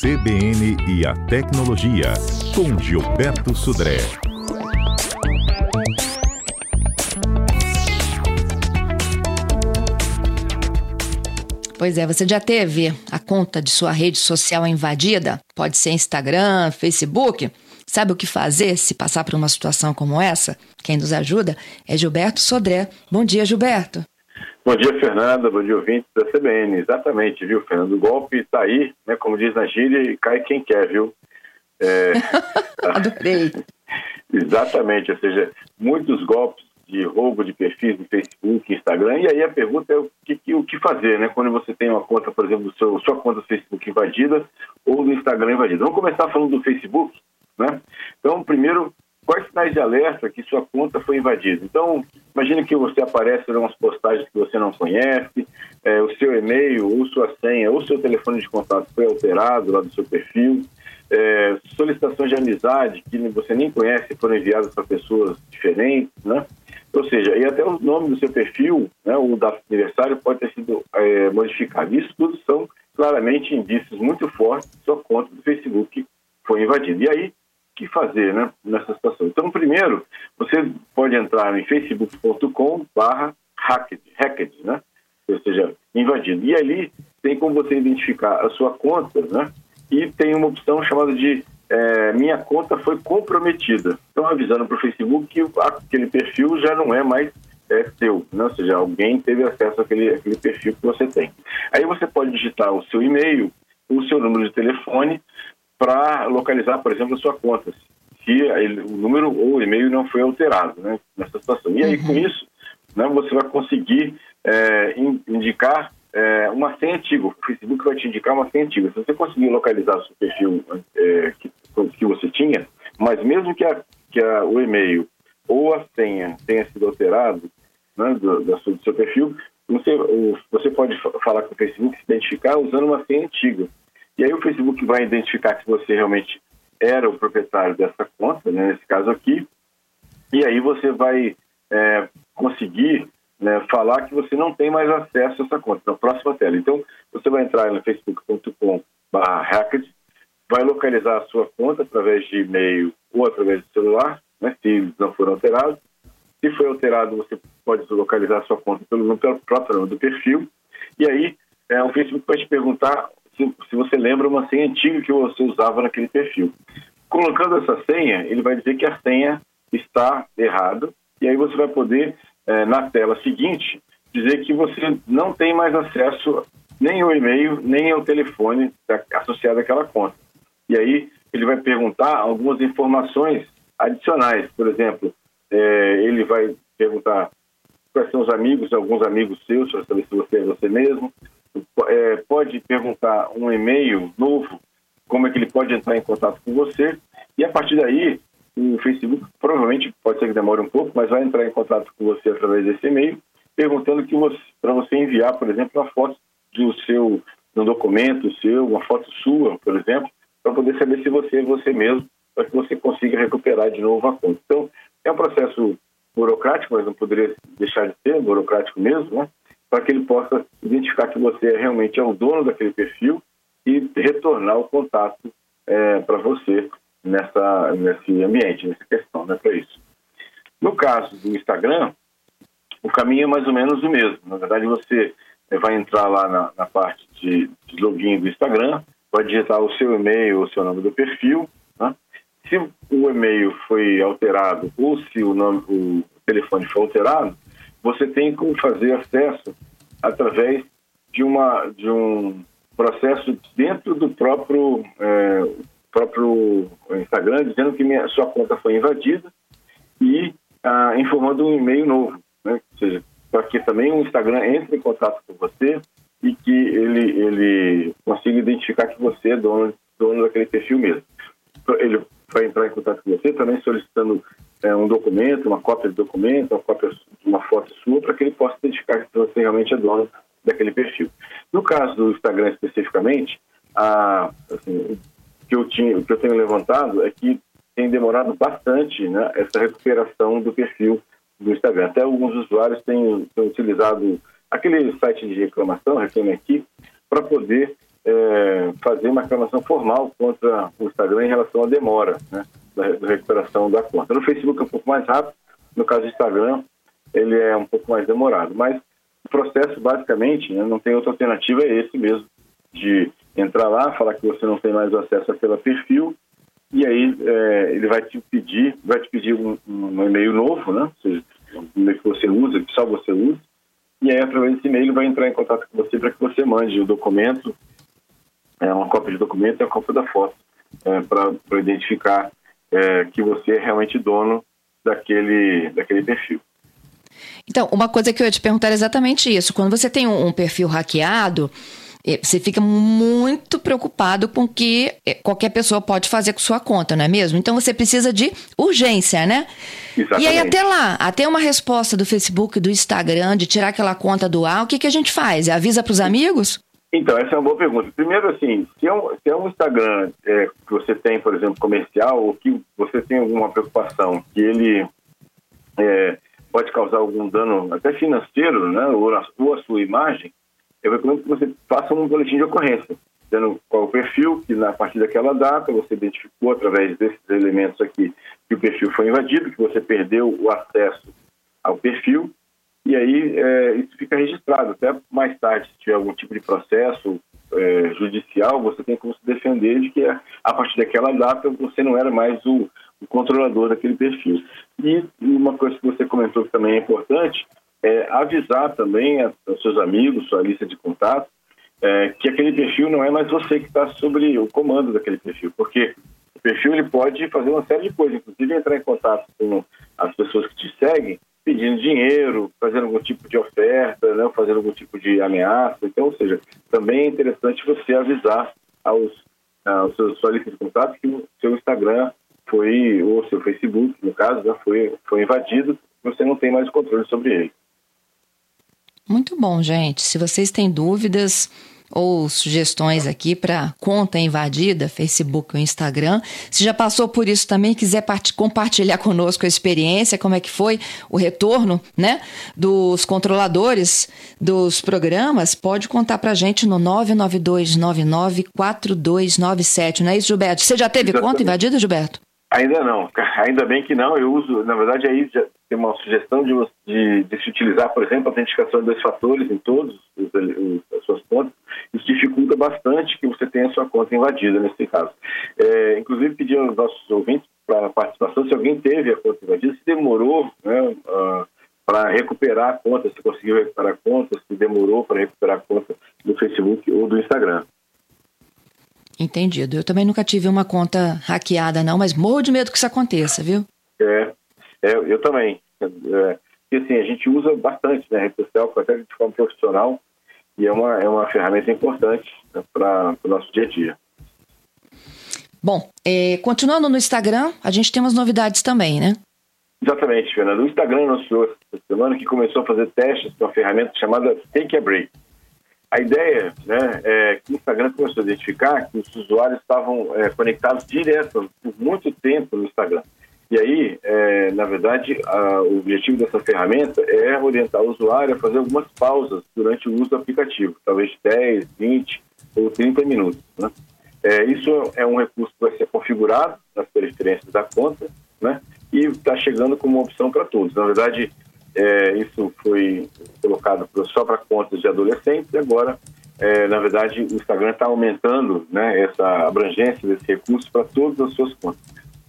CBN e a Tecnologia, com Gilberto Sudré. Pois é, você já teve a conta de sua rede social invadida? Pode ser Instagram, Facebook. Sabe o que fazer se passar por uma situação como essa? Quem nos ajuda é Gilberto Sodré. Bom dia, Gilberto. Bom dia, Fernanda. Bom dia, ouvinte da CBN. Exatamente, viu, Fernando? O golpe está aí, né? Como diz na gíria, e cai quem quer, viu? É... Adorei. Exatamente, ou seja, muitos golpes de roubo de perfis no Facebook, Instagram, e aí a pergunta é o que, o que fazer, né? Quando você tem uma conta, por exemplo, seu, sua conta do Facebook invadida ou do Instagram invadida. Vamos começar falando do Facebook, né? Então, primeiro, quais sinais de alerta que sua conta foi invadida? Então, imagine que você aparece em umas postagens que você não conhece, é, o seu e-mail, ou sua senha, ou seu telefone de contato foi alterado lá do seu perfil, é, solicitações de amizade que você nem conhece foram enviadas para pessoas diferentes, né? Ou seja, e até o nome do seu perfil, né, o da aniversário, pode ter sido é, modificado. Isso tudo são claramente indícios muito fortes de sua conta do Facebook foi invadida. E aí, que fazer né, nessa situação? Então, primeiro, você pode entrar em facebook.com barra hacked, né? ou seja, invadido. E ali tem como você identificar a sua conta, né? E tem uma opção chamada de é, minha conta foi comprometida. Então, avisando para o Facebook que aquele perfil já não é mais é, seu, né? ou seja, alguém teve acesso àquele, àquele perfil que você tem. Aí você pode digitar o seu e-mail, o seu número de telefone, para localizar, por exemplo, a sua conta, se ele, o número ou o e-mail não foi alterado né, nessa situação. E aí, com uhum. isso, né, você vai conseguir é, indicar é, uma senha antiga. O Facebook vai te indicar uma senha antiga. Se você conseguir localizar o seu perfil é, que, que você tinha, mas mesmo que, a, que a, o e-mail ou a senha tenha sido alterado né, do, do, seu, do seu perfil, você, você pode falar com o Facebook, se identificar usando uma senha antiga. E aí o Facebook vai identificar que você realmente era o proprietário dessa conta, né, nesse caso aqui, e aí você vai é, conseguir né, falar que você não tem mais acesso a essa conta na próxima tela. Então, você vai entrar no facebook.com/hacked, vai localizar a sua conta através de e-mail ou através do celular, né, se não for alterado. Se foi alterado, você pode localizar a sua conta pelo, pelo próprio nome do perfil. E aí, é, o Facebook vai te perguntar se, você lembra uma senha antiga que você usava naquele perfil. Colocando essa senha, ele vai dizer que a senha está errada, e aí você vai poder é, na tela seguinte, dizer que você não tem mais acesso nem ao e-mail, nem ao telefone associado àquela conta. E aí ele vai perguntar algumas informações adicionais. Por exemplo, é, ele vai perguntar quais são os amigos, alguns amigos seus, para saber se você é você mesmo. É, pode perguntar um e-mail novo, como é que ele pode entrar em contato com você. E a partir daí, o Facebook provavelmente pode ser que demore um pouco, mas vai entrar em contato com você através desse e-mail, perguntando que para você enviar, por exemplo, uma foto do seu um documento seu, uma foto sua, por exemplo, para poder saber se você é você mesmo, para que você consiga recuperar de novo a conta. Então, é um processo burocrático, mas não poderia deixar de ser burocrático mesmo, né? Para que ele possa identificar que você realmente é o dono daquele perfil e retornar o contato é, para você nessa, nesse ambiente, nessa questão, né, para isso. No caso do Instagram, o caminho é mais ou menos o mesmo. Na verdade, você eh, vai entrar lá na, na parte de, de, login do Instagram, vai digitar o seu e-mail, o seu nome do perfil. Né? Se o e-mail foi alterado ou se o, nome, o telefone foi alterado, você tem como fazer acesso através de, uma, de um processo dentro do próprio é, próprio Instagram dizendo que minha, sua conta foi invadida e ah, informando um e-mail novo, né? Ou seja, para que também o Instagram entre em contato com você e que ele, ele consiga identificar que você é dono, dono daquele perfil mesmo. Ele vai entrar em contato com você também solicitando é, um documento, uma cópia de documento, uma cópia uma foto sua, para que ele possa identificar que você realmente é dono daquele perfil. No caso do Instagram especificamente, a, assim, que eu, tinha, que eu tenho levantado é que tem demorado bastante né, essa recuperação do perfil do Instagram. Até alguns usuários têm, têm utilizado aquele site de reclamação, Reclame Aqui, para poder é, fazer uma reclamação formal contra o Instagram em relação à demora né, da, da, recuperação da conta. No Facebook é um pouco mais rápido, no caso do Instagram ele é um pouco mais demorado, mas o processo basicamente né, não tem outra alternativa, é esse mesmo, de entrar lá, falar que você não tem mais acesso àquele perfil e aí é, ele vai te pedir, vai te pedir um, um e-mail novo, né? Ou seja, um e-mail que você usa, que só você usa, e aí através desse e-mail ele vai entrar em contato com você para que você mande o documento, é, uma cópia de documento e a cópia da foto, é, para identificar é, que você é realmente dono daquele, daquele perfil. Então, uma coisa que eu ia te perguntar é exatamente isso. Quando você tem um, um perfil hackeado, você fica muito preocupado com o que eh, qualquer pessoa pode fazer com sua conta, não é mesmo? Então você precisa de urgência, né? Exatamente. E aí até lá, até uma resposta do Facebook, do Instagram, de tirar aquela conta do ar, o que, que a gente faz? Avisa para os amigos? Então, essa é uma boa pergunta. Primeiro, assim, se é um, se é um Instagram é, que você tem, por exemplo, comercial, ou que você tem alguma preocupação que ele é, causar algum dano até financeiro, né, ou a, ou a sua imagem, eu recomendo que você faça um boletim de ocorrência, dizendo qual o perfil, que na partir daquela data você identificou através desses elementos aqui que o perfil foi invadido, que você perdeu o acesso ao perfil, e aí é, isso fica registrado. Até mais tarde, se tiver algum tipo de processo é, judicial, você tem como se defender de que a partir daquela data você não era mais o controlador daquele perfil. E uma coisa que você comentou que também é importante é, avisar também aos seus amigos, sua lista de contatos, é, que aquele perfil não é mais você que está sobre o comando daquele perfil, porque o perfil ele pode fazer uma série de coisas, inclusive entrar em contato com as pessoas que te seguem, pedindo dinheiro, fazendo algum tipo de oferta, né, fazendo algum tipo de ameaça. Então, ou seja, também é interessante você avisar aos, aos seus, sua lista de contatos que o seu Instagram foi, ou seu Facebook, no caso, já foi, foi invadido, você não tem mais controle sobre ele. Muito bom, gente. Se vocês têm dúvidas ou sugestões aqui para conta invadida, Facebook ou Instagram, se já passou por isso também, quiser compartilhar conosco a experiência, como é que foi o retorno, né, dos controladores dos programas, pode contar para a gente no 992994297, não é isso, Gilberto? Você já teve Exatamente. conta invadida, Gilberto? Ainda não, ainda bem que não. Eu uso, na verdade, aí tem uma sugestão de, de, de se utilizar, por exemplo, a autenticação de dois fatores em os, as suas contas. Isso dificulta bastante que você tenha a sua conta invadida nesse caso. É, inclusive, pedir aos nossos ouvintes para participação, se alguém teve a conta invadida, se demorou né, para recuperar a conta, se conseguiu recuperar a conta, se demorou para recuperar a conta do Facebook ou do Instagram. Entendido. Eu também nunca tive uma conta hackeada, não, mas morro de medo que isso aconteça, viu? É, é eu também. É, e assim, a gente usa bastante, né, rede social, até de forma profissional, e é uma, é uma ferramenta importante né, para o nosso dia a dia. Bom, é, continuando no Instagram, a gente tem umas novidades também, né? Exatamente, Fernando. O Instagram anunciou essa semana que começou a fazer testes com uma ferramenta chamada Take a Break. A ideia né, é que o Instagram começou a identificar que os usuários estavam é, conectados direto por muito tempo no Instagram. E aí, é, na verdade, a, o objetivo dessa ferramenta é orientar o usuário a fazer algumas pausas durante o uso do aplicativo, talvez 10, 20 ou 30 minutos. Né? É, isso é um recurso que vai ser configurado nas preferências da conta né? e está chegando como opção para todos. Na verdade, é, isso foi colocado só para contas de adolescentes e agora, é, na verdade, o Instagram está aumentando né, essa abrangência desse recurso para todas as suas contas.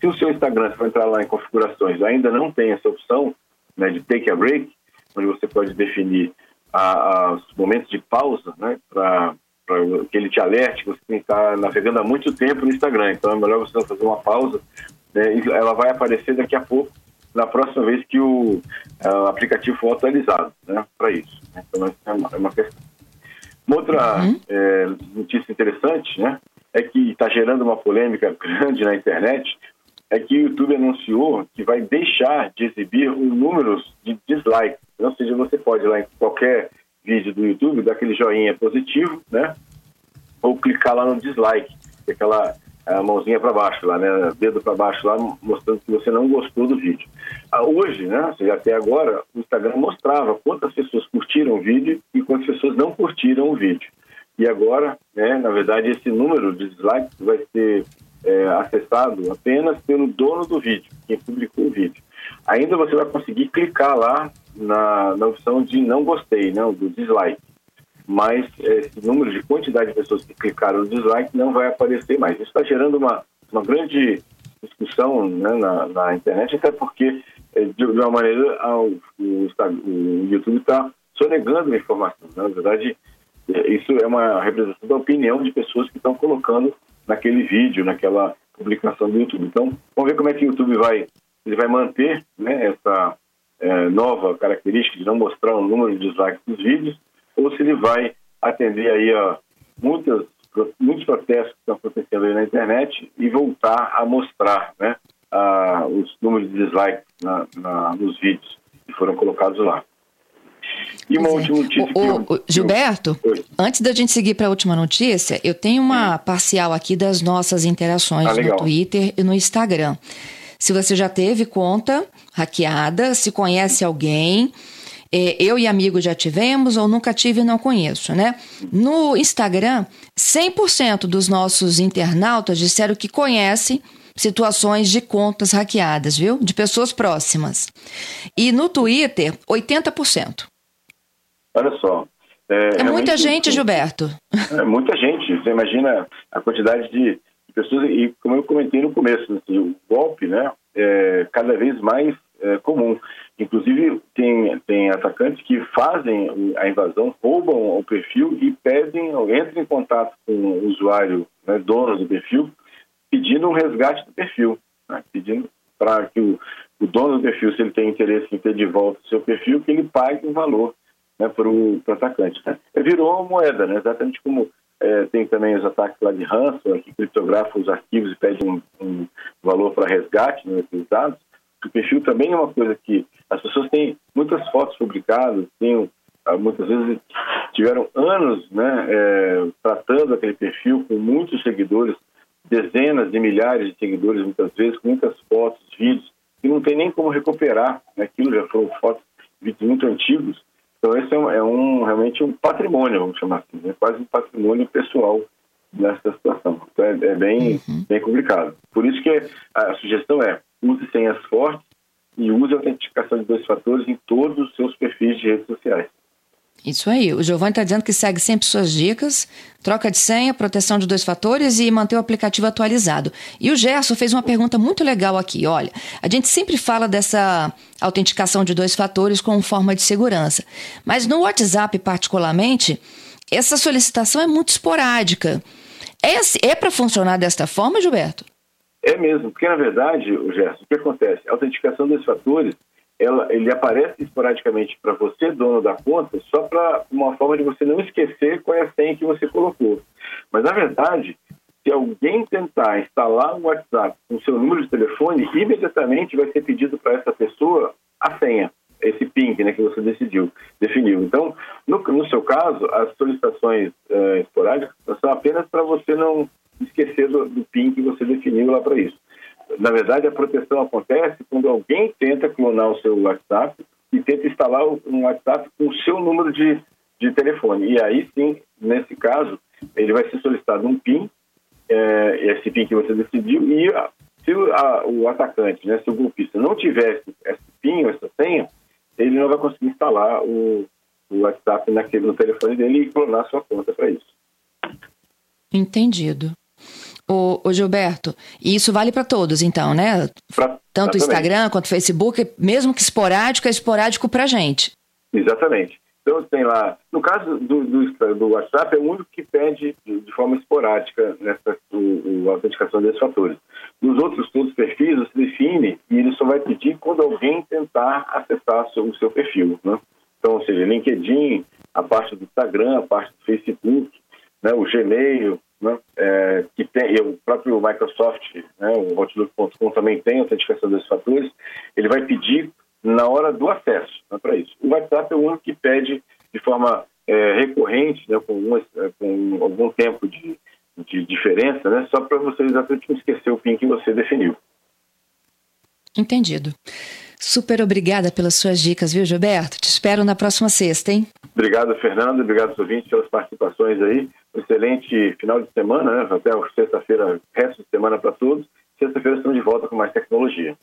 Se o seu Instagram, se for entrar lá em configurações, ainda não tem essa opção né, de take a break, onde você pode definir a, a, os momentos de pausa né, para que ele te alerte que você estar navegando há muito tempo no Instagram. Então é melhor você fazer uma pausa. Né, ela vai aparecer daqui a pouco na próxima vez que o, uh, aplicativo for atualizado né, para isso. Né? Então, é uma, é uma questão. Uma outra uhum. é, notícia interessante né, é que está gerando uma polêmica grande na internet, é que o YouTube anunciou que vai deixar de exibir os números de dislikes. Ou seja, você pode ir lá em qualquer vídeo do YouTube, dar aquele joinha positivo, né? Ou clicar lá no dislike, é aquela a mãozinha para baixo lá, né? Dedo para baixo lá, mostrando que você não gostou do vídeo. Ah, hoje, né? Até agora, o Instagram mostrava quantas pessoas curtiram o vídeo e quantas pessoas não curtiram o vídeo. E agora, né, na verdade, esse número de dislikes vai ser é, acessado apenas pelo dono do vídeo, quem publicou o vídeo. Ainda você vai conseguir clicar lá na, na opção de não gostei, né, do dislike. Mas esse número de quantidade de pessoas que clicaram no dislike não vai aparecer mais. Isso está gerando uma, uma grande discussão né, na, na, internet, até porque, é, de, uma maneira, o, o, o YouTube está sonegando a informação. Né? Na verdade, é, isso é uma representação da opinião de pessoas que estão colocando naquele vídeo, naquela publicação do YouTube. Então, vamos ver como é que o YouTube vai, ele vai manter né, essa é, nova característica de não mostrar o número de dislikes dos vídeos, ou se ele vai atender aí a muitas, muitos protestos que estão acontecendo aí na internet e voltar a mostrar né, a, os números de dislikes na, na, nos vídeos que foram colocados lá. E uma última notícia. O, o, Gilberto, Oi. antes da gente seguir para a última notícia, eu tenho uma parcial aqui das nossas interações ah, no Twitter e no Instagram. Se você já teve conta hackeada, se conhece alguém, é, eu e amigos já tivemos ou nunca tive e não conheço, né? No Instagram, 100% dos nossos internautas disseram que conhecem situações de contas hackeadas, viu? De pessoas próximas. E no Twitter, 80%. Olha só. É, é muita gente, Gilberto. É muita gente. Você imagina a quantidade de pessoas, e como eu comentei no começo, assim, o golpe né, é cada vez mais é, comum. Inclusive, tem, tem atacantes que fazem a invasão, roubam o perfil e pedem, entram em contato com o usuário, né, dono do perfil, pedindo um resgate do perfil, né, pedindo para que o, o dono do perfil, se ele tem interesse em ter de volta o seu perfil, que ele pague um valor né, para o atacante. Né? Virou uma moeda, né? exatamente como é, tem também os ataques lá de ransomware, que criptografam os arquivos e pedem um, um valor para resgate né, dados. O perfil também é uma coisa que as pessoas têm muitas fotos publicadas, têm, ah, muitas vezes tiveram anos né, é, tratando aquele perfil com muitos seguidores, dezenas de milhares de seguidores, muitas vezes, com muitas fotos, vídeos, e não tem nem como recuperar. Né, aquilo já foram fotos, vídeos muito antigos, então esse é um, é um, realmente um patrimônio, vamos chamar assim, né? quase um patrimônio pessoal nessa situação. Então é, é bem, uhum. bem complicado. Por isso que a sugestão é use senhas fortes e use a autenticação de dois fatores em todos os seus perfis de redes sociais. Isso aí. O Giovanni está dizendo que segue sempre suas dicas, troca de senha, proteção de dois fatores e manter o aplicativo atualizado. E o Gerson fez uma pergunta muito legal aqui. Olha, a gente sempre fala dessa autenticação de dois fatores como forma de segurança, mas no WhatsApp particularmente, essa solicitação é muito esporádica. É, é para funcionar desta forma, Gilberto? É mesmo, porque na verdade, o Gerson, o que acontece? A autenticação dos fatores ela, ele aparece esporadicamente para você, dono da conta, só para uma forma de você não esquecer qual é a senha que você colocou. Mas, na verdade, se alguém tentar instalar um WhatsApp com seu número de telefone, imediatamente vai ser pedido para essa pessoa a senha, esse PIN né, que você decidiu, definiu. Então, no, no seu caso, as solicitações uh, esporádicas são apenas para você não esquecer do, do PIN que você definiu lá para isso. Na verdade, a proteção acontece quando alguém tenta clonar o seu WhatsApp e tenta instalar um WhatsApp com o seu número de, de telefone. E aí sim, nesse caso, ele vai ser solicitado um PIN, é, esse PIN que você decidiu, e se o, a, o atacante, né, se o golpista não tivesse esse PIN ou essa senha, ele não vai conseguir instalar o, o WhatsApp naquele, no telefone dele e clonar sua conta para isso. Entendido. O, o Gilberto, e isso vale para todos, então, né? Pra, Tanto Instagram quanto Facebook, mesmo que esporádico, é esporádico para gente. Exatamente. Então, tem lá, no caso do, do, do WhatsApp, é o único que pede de, de forma esporádica nessa o, o, a autenticação desses fatores. Nos outros todos os perfis, você define e ele só vai pedir quando alguém tentar acessar seu, o seu perfil. Né? Então, ou seja, LinkedIn, a parte do Instagram, a parte do Facebook, né, o Gmail, né, é, que tem, e o próprio Microsoft, né, o Outlook.com também tem autenticação desses fatores, ele vai pedir na hora do acesso né, para isso. O WhatsApp é o único que pede de forma é, recorrente, né, com, algumas, é, com algum tempo de, de diferença, né, só para você exatamente não esquecer o PIN que você definiu. Entendido. Super obrigada pelas suas dicas, viu, Gilberto? Te espero na próxima sexta, hein? Obrigado, Fernando. Obrigado ouvintes pelas participações aí. Excelente final de semana, né? Até sexta-feira, resto de semana para todos. Sexta-feira estamos de volta com mais tecnologia.